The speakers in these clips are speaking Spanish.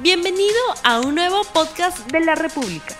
Bienvenido a un nuevo podcast de la República.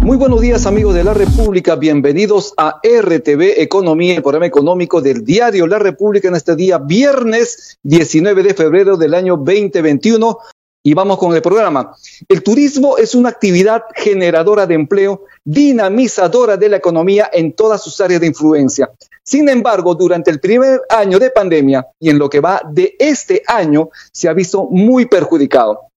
Muy buenos días amigos de la República, bienvenidos a RTV Economía, el programa económico del diario La República en este día viernes 19 de febrero del año 2021. Y vamos con el programa. El turismo es una actividad generadora de empleo, dinamizadora de la economía en todas sus áreas de influencia. Sin embargo, durante el primer año de pandemia y en lo que va de este año, se ha visto muy perjudicado.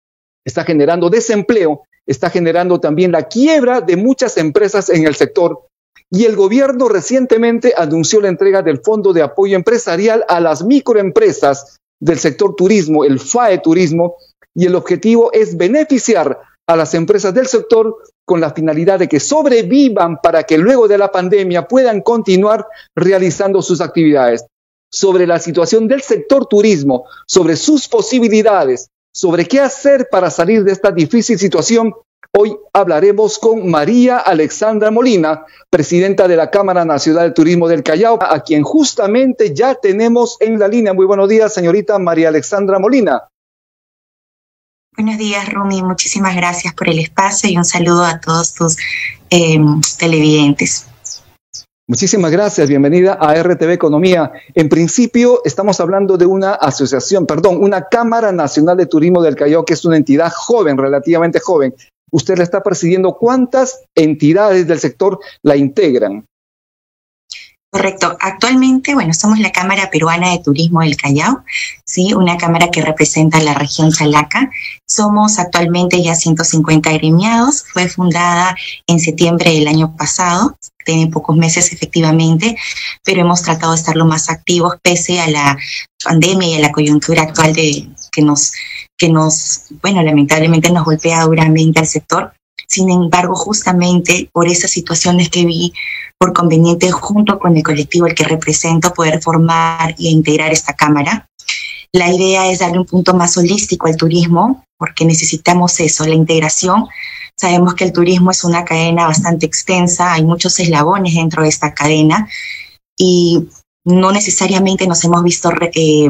Está generando desempleo, está generando también la quiebra de muchas empresas en el sector. Y el gobierno recientemente anunció la entrega del Fondo de Apoyo Empresarial a las microempresas del sector turismo, el FAE Turismo, y el objetivo es beneficiar a las empresas del sector con la finalidad de que sobrevivan para que luego de la pandemia puedan continuar realizando sus actividades. Sobre la situación del sector turismo, sobre sus posibilidades, sobre qué hacer para salir de esta difícil situación, hoy hablaremos con María Alexandra Molina, presidenta de la Cámara Nacional de Turismo del Callao, a quien justamente ya tenemos en la línea. Muy buenos días, señorita María Alexandra Molina. Buenos días, Rumi. Muchísimas gracias por el espacio y un saludo a todos tus eh, televidentes. Muchísimas gracias, bienvenida a RTV Economía. En principio estamos hablando de una asociación, perdón, una Cámara Nacional de Turismo del Callao, que es una entidad joven, relativamente joven. Usted la está presidiendo. ¿Cuántas entidades del sector la integran? Correcto. Actualmente, bueno, somos la Cámara Peruana de Turismo del Callao, ¿sí? una cámara que representa la región Chalaca. Somos actualmente ya 150 agremiados. Fue fundada en septiembre del año pasado. Tiene pocos meses efectivamente, pero hemos tratado de estar lo más activos pese a la pandemia y a la coyuntura actual de, que nos, que nos, bueno, lamentablemente nos golpea duramente al sector. Sin embargo, justamente por esas situaciones que vi, por conveniente, junto con el colectivo al que represento, poder formar e integrar esta Cámara. La idea es darle un punto más holístico al turismo, porque necesitamos eso, la integración. Sabemos que el turismo es una cadena bastante extensa, hay muchos eslabones dentro de esta cadena y no necesariamente nos hemos visto eh,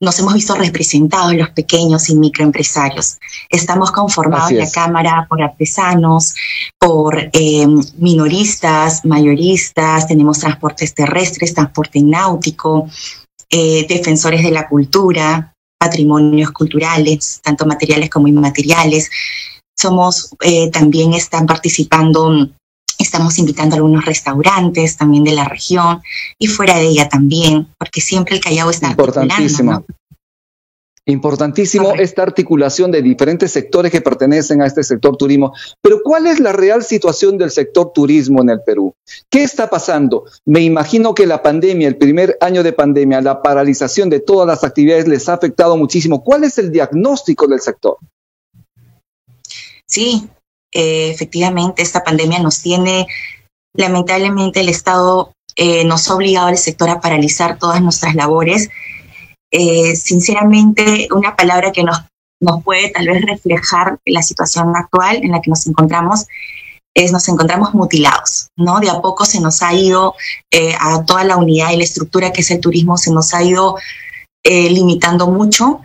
nos hemos visto representados los pequeños y microempresarios. Estamos conformados en la Cámara por artesanos, por eh, minoristas, mayoristas, tenemos transportes terrestres, transporte náutico, eh, defensores de la cultura, patrimonios culturales, tanto materiales como inmateriales. Somos, eh, también están participando Estamos invitando a algunos restaurantes también de la región y fuera de ella también, porque siempre el Callao está importantísimo. Importantísimo esta articulación de diferentes sectores que pertenecen a este sector turismo. Pero ¿cuál es la real situación del sector turismo en el Perú? ¿Qué está pasando? Me imagino que la pandemia, el primer año de pandemia, la paralización de todas las actividades les ha afectado muchísimo. ¿Cuál es el diagnóstico del sector? Sí, eh, efectivamente esta pandemia nos tiene, lamentablemente el Estado eh, nos ha obligado al sector a paralizar todas nuestras labores. Eh, sinceramente, una palabra que nos, nos puede tal vez reflejar la situación actual en la que nos encontramos es nos encontramos mutilados, ¿no? De a poco se nos ha ido a toda la unidad y la estructura que es el turismo, se nos ha ido limitando mucho.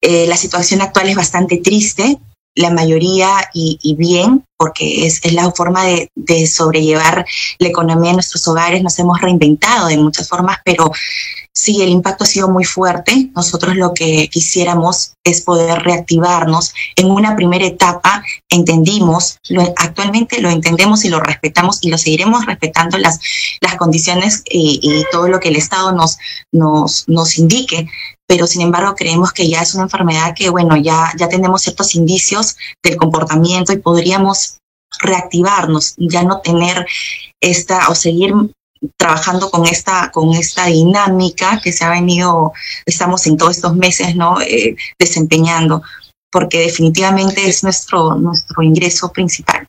la situación actual es bastante triste, la mayoría y, bien, porque es, es la forma de, sobrellevar la economía en nuestros hogares. Nos hemos reinventado de muchas formas, pero sí, el impacto ha sido muy fuerte. Nosotros lo que quisiéramos es poder reactivarnos. En una primera etapa entendimos, lo, actualmente lo entendemos y lo respetamos y lo seguiremos respetando las, las condiciones y, y todo lo que el Estado nos, nos, nos indique pero sin embargo creemos que ya es una enfermedad que, bueno, ya, ya tenemos ciertos indicios del comportamiento y podríamos reactivarnos, ya no tener esta o seguir trabajando con esta, con esta dinámica que se ha venido, estamos en todos estos meses, ¿no? Eh, desempeñando, porque definitivamente es nuestro, nuestro ingreso principal.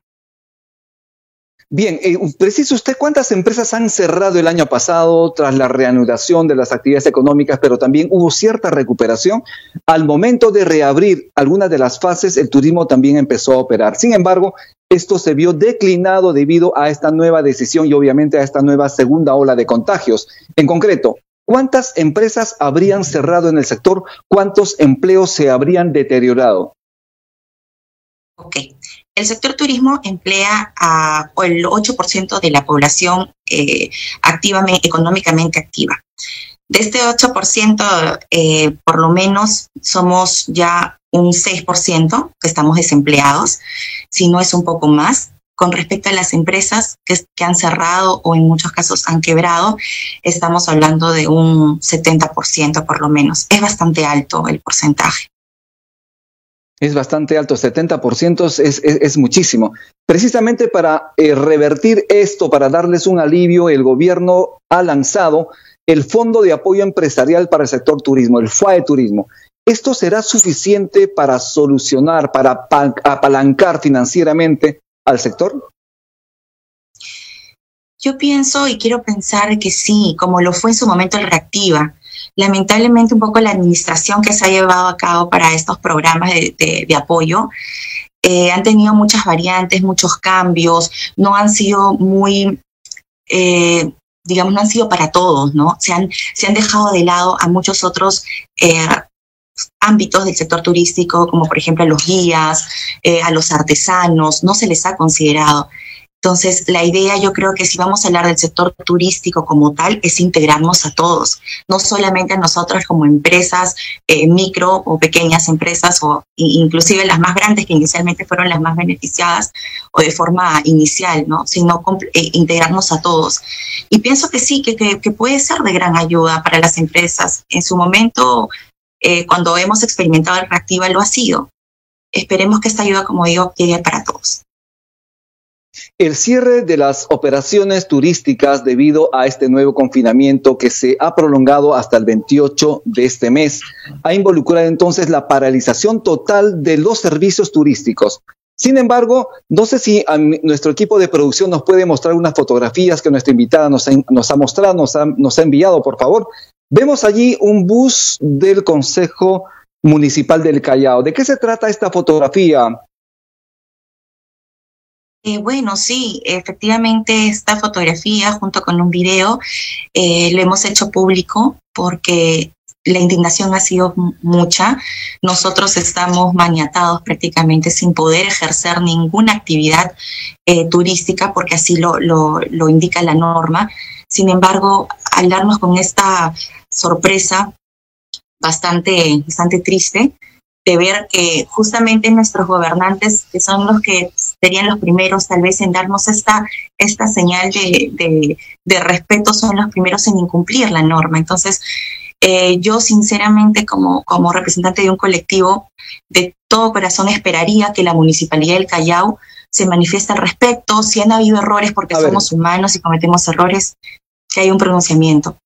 Bien, eh, usted cuántas empresas han cerrado el año pasado tras la reanudación de las actividades económicas, pero también hubo cierta recuperación. Al momento de reabrir algunas de las fases, el turismo también empezó a operar. Sin embargo, esto se vio declinado debido a esta nueva decisión y obviamente a esta nueva segunda ola de contagios. En concreto, ¿cuántas empresas habrían cerrado en el sector? ¿Cuántos empleos se habrían deteriorado? Ok. El sector turismo emplea a el 8% de la población eh, económicamente activa. De este 8%, eh, por lo menos somos ya un 6% que estamos desempleados, si no es un poco más. Con respecto a las empresas que, han cerrado o en muchos casos han quebrado, estamos hablando de un 70% por lo menos. Es bastante alto el porcentaje es bastante alto, 70% es, es, es, muchísimo. Precisamente para eh, revertir esto, para darles un alivio, el gobierno ha lanzado el Fondo de Apoyo Empresarial para el Sector Turismo, el FAE Turismo. ¿Esto será suficiente para solucionar, para apalancar financieramente al sector? Yo pienso y quiero pensar que sí, como lo fue en su momento el Reactiva lamentablemente un poco la administración que se ha llevado a cabo para estos programas de, apoyo eh, han tenido muchas variantes, muchos cambios, no han sido muy, eh, digamos, no han sido para todos, ¿no? Se han, se han dejado de lado a muchos otros eh, ámbitos del sector turístico, como por ejemplo a los guías, a los artesanos, no se les ha considerado. Entonces, la idea yo creo que si vamos a hablar del sector turístico como tal, es integrarnos a todos, no solamente a nosotros como empresas eh, micro o pequeñas empresas o inclusive las más grandes que inicialmente fueron las más beneficiadas o de forma inicial, ¿no? sino eh, integrarnos a todos. Y pienso que sí, que, puede ser de gran ayuda para las empresas. En su momento, eh, cuando hemos experimentado el reactiva, lo ha sido. Esperemos que esta ayuda, como digo, llegue para todos. El cierre de las operaciones turísticas debido a este nuevo confinamiento que se ha prolongado hasta el 28 de este mes ha involucrado entonces la paralización total de los servicios turísticos. Sin embargo, no sé si nuestro equipo de producción nos puede mostrar unas fotografías que nuestra invitada nos ha, mostrado, nos ha, nos ha enviado, por favor. Vemos allí un bus del Consejo Municipal del Callao. ¿De qué se trata esta fotografía, eh, bueno, sí, efectivamente esta fotografía junto con un video eh, lo hemos hecho público porque la indignación ha sido mucha. Nosotros estamos maniatados prácticamente sin poder ejercer ninguna actividad eh, turística porque así lo, lo, lo indica la norma. Sin embargo, al darnos con esta sorpresa bastante, bastante triste, de ver que justamente nuestros gobernantes, que son los que serían los primeros tal vez en darnos esta, esta señal de, de, respeto, son los primeros en incumplir la norma. Entonces, eh, yo sinceramente como, como representante de un colectivo, de todo corazón esperaría que la Municipalidad del Callao se manifieste al respecto, si han habido errores porque somos humanos y cometemos errores, que hay un pronunciamiento.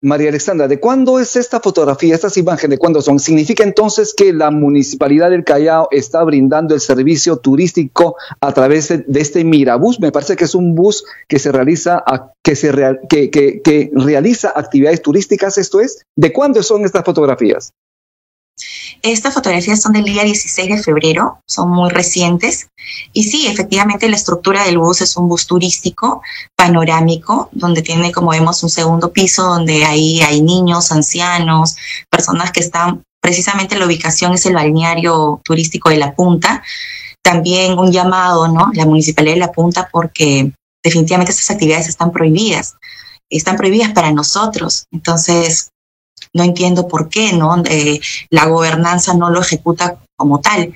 María Alexandra, ¿de cuándo es esta fotografía, estas imágenes, de cuándo son? ¿Significa entonces que la Municipalidad del Callao está brindando el servicio turístico a través de, este Mirabús? Me parece que es un bus que se realiza, que, se que, que realiza actividades turísticas, ¿esto es? ¿De cuándo son estas fotografías? Estas fotografías son del día 16 de febrero, son muy recientes. Y sí, efectivamente la estructura del bus es un bus turístico, panorámico, donde tiene, como vemos, un segundo piso donde ahí hay niños, ancianos, personas que están, precisamente la ubicación es el balneario turístico de La Punta. También un llamado, ¿no? La Municipalidad de La Punta porque definitivamente estas actividades están prohibidas. Están prohibidas para nosotros. Entonces, no entiendo por qué, ¿no? Eh, la gobernanza no lo ejecuta como tal.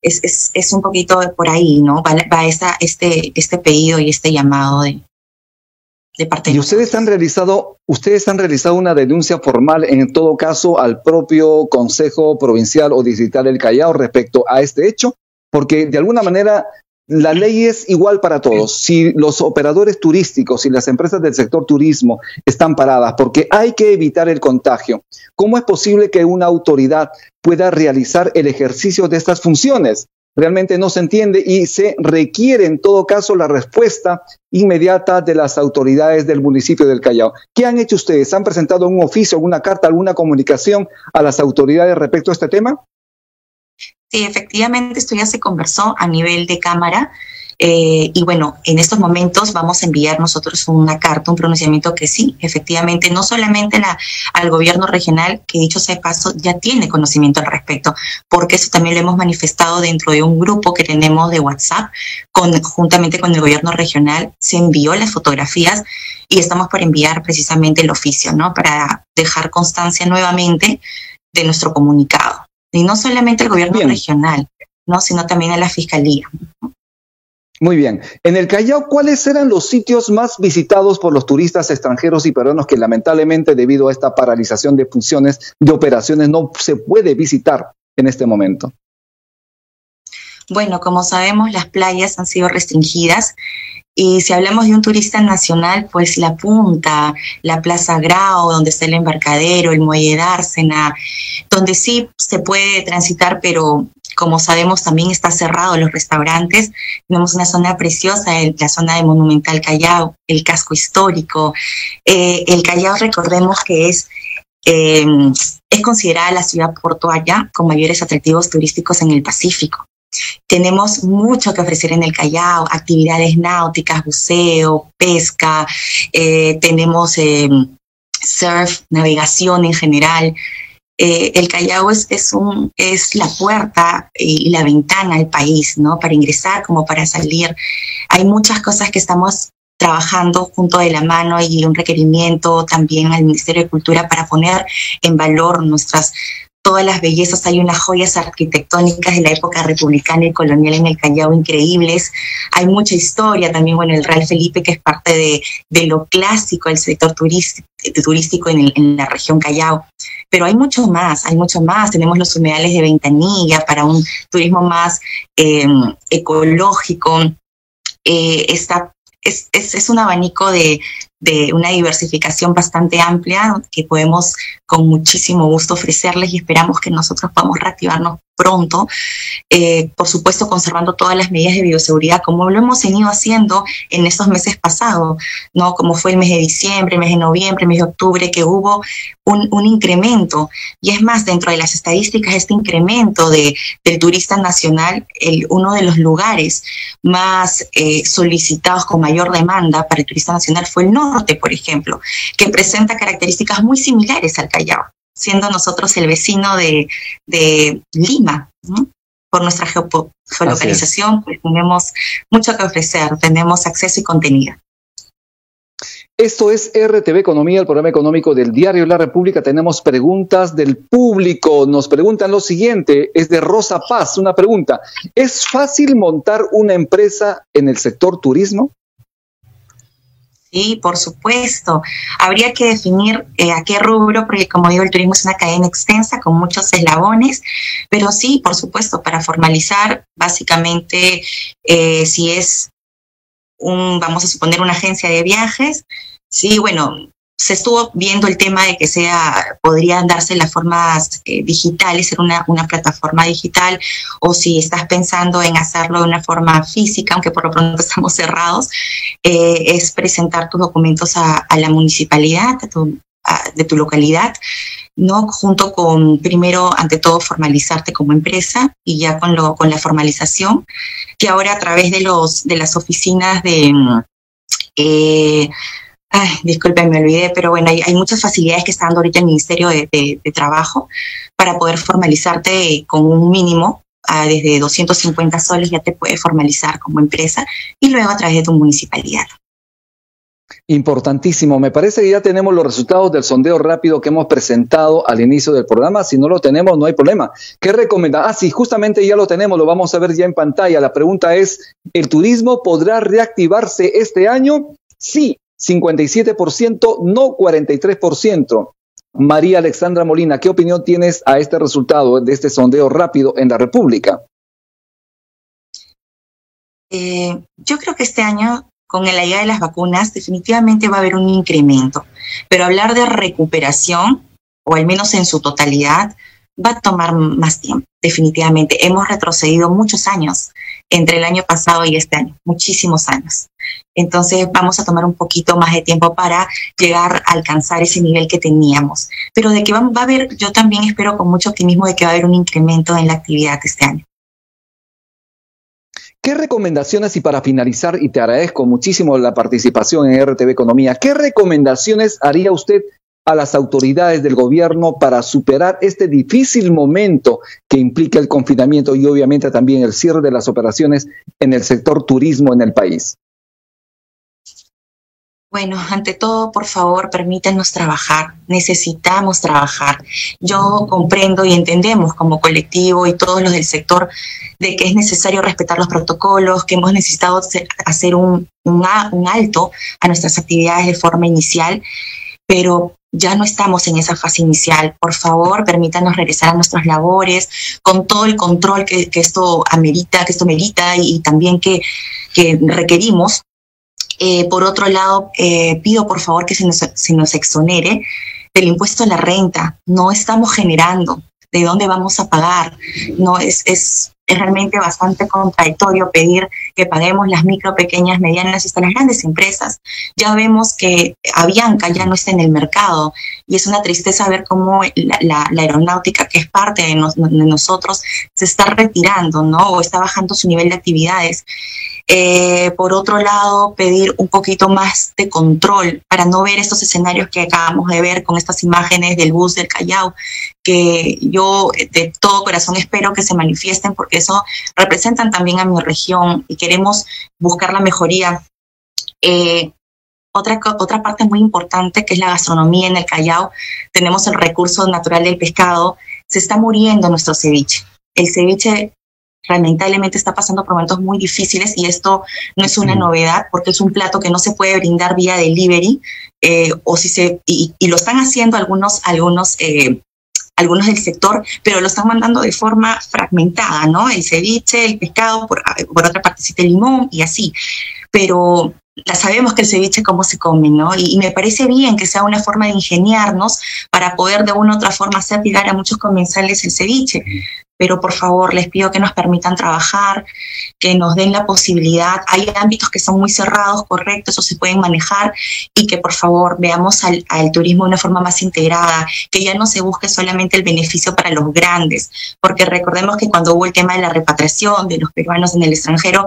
Es, es, es un poquito por ahí, ¿no? Va, va esa, este, este pedido y este llamado de, de parte y ustedes han realizado, ustedes han realizado una denuncia formal en todo caso al propio Consejo Provincial o Distrital del Callao respecto a este hecho, porque de alguna manera la ley es igual para todos. Si los operadores turísticos y las empresas del sector turismo están paradas porque hay que evitar el contagio, ¿cómo es posible que una autoridad pueda realizar el ejercicio de estas funciones? Realmente no se entiende y se requiere en todo caso la respuesta inmediata de las autoridades del municipio del Callao. ¿Qué han hecho ustedes? ¿Han presentado un oficio, alguna carta, alguna comunicación a las autoridades respecto a este tema? Sí, efectivamente, esto ya se conversó a nivel de Cámara. Eh, y bueno, en estos momentos vamos a enviar nosotros una carta, un pronunciamiento que sí, efectivamente, no solamente la, al gobierno regional, que dicho sea paso, ya tiene conocimiento al respecto, porque eso también lo hemos manifestado dentro de un grupo que tenemos de WhatsApp, con, juntamente con el gobierno regional, se envió las fotografías y estamos por enviar precisamente el oficio, ¿no? Para dejar constancia nuevamente de nuestro comunicado. Y no solamente el gobierno regional, ¿no? Sino también a la fiscalía. Muy bien. En el Callao, ¿cuáles eran los sitios más visitados por los turistas extranjeros y peruanos que lamentablemente debido a esta paralización de funciones, de operaciones, no se puede visitar en este momento? Bueno, como sabemos, las playas han sido restringidas y si hablamos de un turista nacional, pues la punta, la Plaza Grau, donde está el embarcadero, el muelle Dársena, donde sí se puede transitar, pero como sabemos, también está cerrado los restaurantes. Tenemos una zona preciosa, la zona de Monumental Callao, el casco histórico. Eh, el Callao, recordemos que es, eh, es considerada la ciudad portuaria con mayores atractivos turísticos en el Pacífico. Tenemos mucho que ofrecer en el Callao, actividades náuticas, buceo, pesca, eh, tenemos surf, navegación en general. Eh, el Callao es, es, un, es la puerta y la ventana al país, ¿no? Para ingresar como para salir. Hay muchas cosas que estamos trabajando junto de la mano y un requerimiento también al Ministerio de Cultura para poner en valor nuestras todas las bellezas, hay unas joyas arquitectónicas de la época republicana y colonial en el Callao increíbles, hay mucha historia también, bueno, el Real Felipe que es parte de, de lo clásico del sector turístico, en, en, la región Callao, pero hay mucho más, hay mucho más, tenemos los humedales de Ventanilla para un turismo más eh, ecológico, eh, está es, es, es, un abanico de, de una diversificación bastante amplia que podemos con muchísimo gusto ofrecerles y esperamos que nosotros podamos reactivarnos pronto, eh, por supuesto conservando todas las medidas de bioseguridad como lo hemos venido haciendo en estos meses pasados, ¿no? como fue el mes de diciembre, mes de noviembre, mes de octubre, que hubo un, incremento. Y es más, dentro de las estadísticas, este incremento de, del turista nacional, el, uno de los lugares más eh, solicitados con mayor demanda para el turista nacional fue el norte, por ejemplo, que presenta características muy similares al Callao siendo nosotros el vecino de, de Lima. ¿no? Por nuestra geolocalización, pues tenemos mucho que ofrecer, tenemos acceso y contenido. Esto es RTV Economía, el programa económico del diario La República. Tenemos preguntas del público. Nos preguntan lo siguiente, es de Rosa Paz, una pregunta. ¿Es fácil montar una empresa en el sector turismo? Sí, por supuesto. Habría que definir eh, a qué rubro, porque como digo, el turismo es una cadena extensa con muchos eslabones, pero sí, por supuesto, para formalizar, básicamente, eh, si es un, vamos a suponer, una agencia de viajes, sí, bueno, se estuvo viendo el tema de que sea, podrían darse las formas eh, digitales, ser una, una, plataforma digital, o si estás pensando en hacerlo de una forma física, aunque por lo pronto estamos cerrados, eh, es presentar tus documentos a, la municipalidad a tu, de tu localidad, ¿no? Junto con, primero, ante todo, formalizarte como empresa y ya con, lo, con la formalización, que ahora a través de, los, de las oficinas de... Eh, Ay, disculpen, me olvidé, pero bueno, hay, hay, muchas facilidades que está dando ahorita el Ministerio de, Trabajo para poder formalizarte con un mínimo, uh, desde 250 soles ya te puedes formalizar como empresa y luego a través de tu municipalidad. Importantísimo. Me parece que ya tenemos los resultados del sondeo rápido que hemos presentado al inicio del programa. Si no lo tenemos, no hay problema. ¿Qué recomienda? Ah, sí, justamente ya lo tenemos, lo vamos a ver ya en pantalla. La pregunta es, ¿el turismo podrá reactivarse este año? Sí, 57%, no 43%. María Alexandra Molina, ¿qué opinión tienes a este resultado de este sondeo rápido en la República? Eh, yo creo que este año, con la llegada de las vacunas, definitivamente va a haber un incremento, pero hablar de recuperación, o al menos en su totalidad, va a tomar más tiempo, definitivamente. Hemos retrocedido muchos años entre el año pasado y este año, muchísimos años. Entonces vamos a tomar un poquito más de tiempo para llegar a alcanzar ese nivel que teníamos. Pero de que va, va a haber, yo también espero con mucho optimismo de que va a haber un incremento en la actividad este año. ¿Qué recomendaciones, y para finalizar, y te agradezco muchísimo la participación en RTV Economía, ¿qué recomendaciones haría usted a las autoridades del gobierno para superar este difícil momento que implica el confinamiento y obviamente también el cierre de las operaciones en el sector turismo en el país? Bueno, ante todo, por favor, permítanos trabajar. Necesitamos trabajar. Yo comprendo y entendemos como colectivo y todos los del sector de que es necesario respetar los protocolos, que hemos necesitado hacer un, un, alto a nuestras actividades de forma inicial, pero ya no estamos en esa fase inicial. Por favor, permítanos regresar a nuestras labores con todo el control que, que esto amerita, que esto merita y, y también que, que requerimos eh, por otro lado, eh, pido por favor que se nos, se nos exonere del impuesto a la renta. No estamos generando. ¿De dónde vamos a pagar? No es, es, es realmente bastante contradictorio pedir que paguemos las micro, pequeñas, medianas y hasta las grandes empresas. Ya vemos que Avianca ya no está en el mercado y es una tristeza ver cómo la, aeronáutica, que es parte de, nos, de, nosotros, se está retirando, ¿no? O está bajando su nivel de actividades. Eh, por otro lado, pedir un poquito más de control para no ver estos escenarios que acabamos de ver con estas imágenes del bus del Callao, que yo de todo corazón espero que se manifiesten porque eso representan también a mi región y queremos buscar la mejoría. Eh, otra, otra parte muy importante que es la gastronomía en el Callao. Tenemos el recurso natural del pescado. Se está muriendo nuestro ceviche. El ceviche lamentablemente está pasando por momentos muy difíciles y esto no es una novedad porque es un plato que no se puede brindar vía delivery eh, o si se y, y, lo están haciendo algunos algunos eh, algunos del sector, pero lo están mandando de forma fragmentada, ¿no? El ceviche, el pescado, por, por otra parte, el limón y así. Pero la sabemos que el ceviche cómo se come, ¿no? Y, y, me parece bien que sea una forma de ingeniarnos para poder de una u otra forma hacer llegar a muchos comensales el ceviche pero por favor les pido que nos permitan trabajar, que nos den la posibilidad. Hay ámbitos que son muy cerrados, correctos, o se pueden manejar y que por favor veamos al, al, turismo de una forma más integrada, que ya no se busque solamente el beneficio para los grandes, porque recordemos que cuando hubo el tema de la repatriación de los peruanos en el extranjero,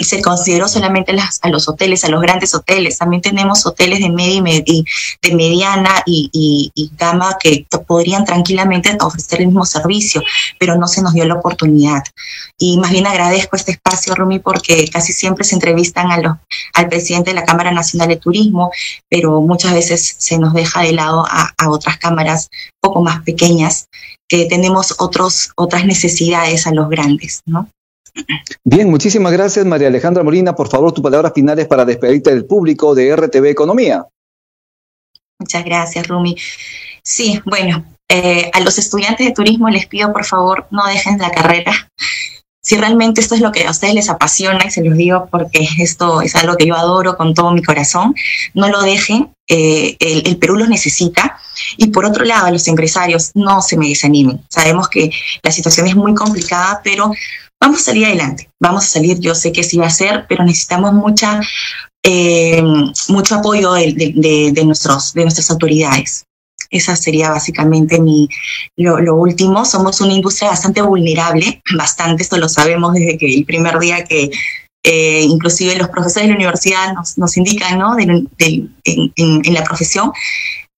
se consideró solamente a los hoteles, a los grandes hoteles. También tenemos hoteles de media y, med de mediana y, y, y, gama que podrían tranquilamente ofrecer el mismo servicio, pero no se nos dio la oportunidad. Y más bien agradezco este espacio, Rumi, porque casi siempre se entrevistan a los, al presidente de la Cámara Nacional de Turismo, pero muchas veces se nos deja de lado a, a otras cámaras poco más pequeñas que tenemos otros, otras necesidades a los grandes, ¿no? Bien, muchísimas gracias María Alejandra Molina. Por favor, tus palabras finales para despedirte del público de RTV Economía. Muchas gracias, Rumi. Sí, bueno, eh, a los estudiantes de turismo les pido por favor no dejen la carrera. Si realmente esto es lo que a ustedes les apasiona, y se los digo porque esto es algo que yo adoro con todo mi corazón, no lo dejen, eh, el, Perú los necesita. Y por otro lado, a los empresarios, no se me desanimen. Sabemos que la situación es muy complicada, pero vamos a salir adelante, vamos a salir, yo sé que sí va a ser, pero necesitamos mucha, eh, mucho apoyo de, de, de, nuestros, de nuestras autoridades. Esa sería básicamente mi, lo, lo, último. Somos una industria bastante vulnerable, bastante, esto lo sabemos desde que el primer día que eh, inclusive los profesores de la universidad nos, nos indican, ¿no? De, en, en, en la profesión,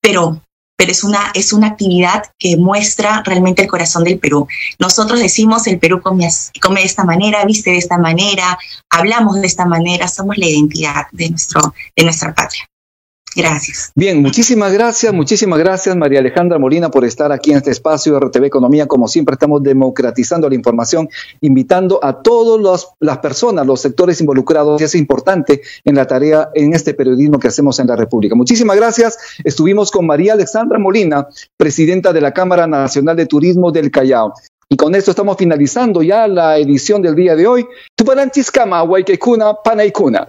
pero pero es una, es una actividad que muestra realmente el corazón del Perú. Nosotros decimos el Perú come, come de esta manera, viste de esta manera, hablamos de esta manera, somos la identidad de, nuestro, de nuestra patria. Gracias. Bien, muchísimas gracias, muchísimas gracias María Alejandra Molina por estar aquí en este espacio de RTV Economía. Como siempre estamos democratizando la información, invitando a todas las personas, los sectores involucrados, y es importante en la tarea, en este periodismo que hacemos en la República. Muchísimas gracias. Estuvimos con María Alejandra Molina, presidenta de la Cámara Nacional de Turismo del Callao. Y con esto estamos finalizando ya la edición del día de hoy. Tuparanchiskama, Waikekuna, Panaikuna.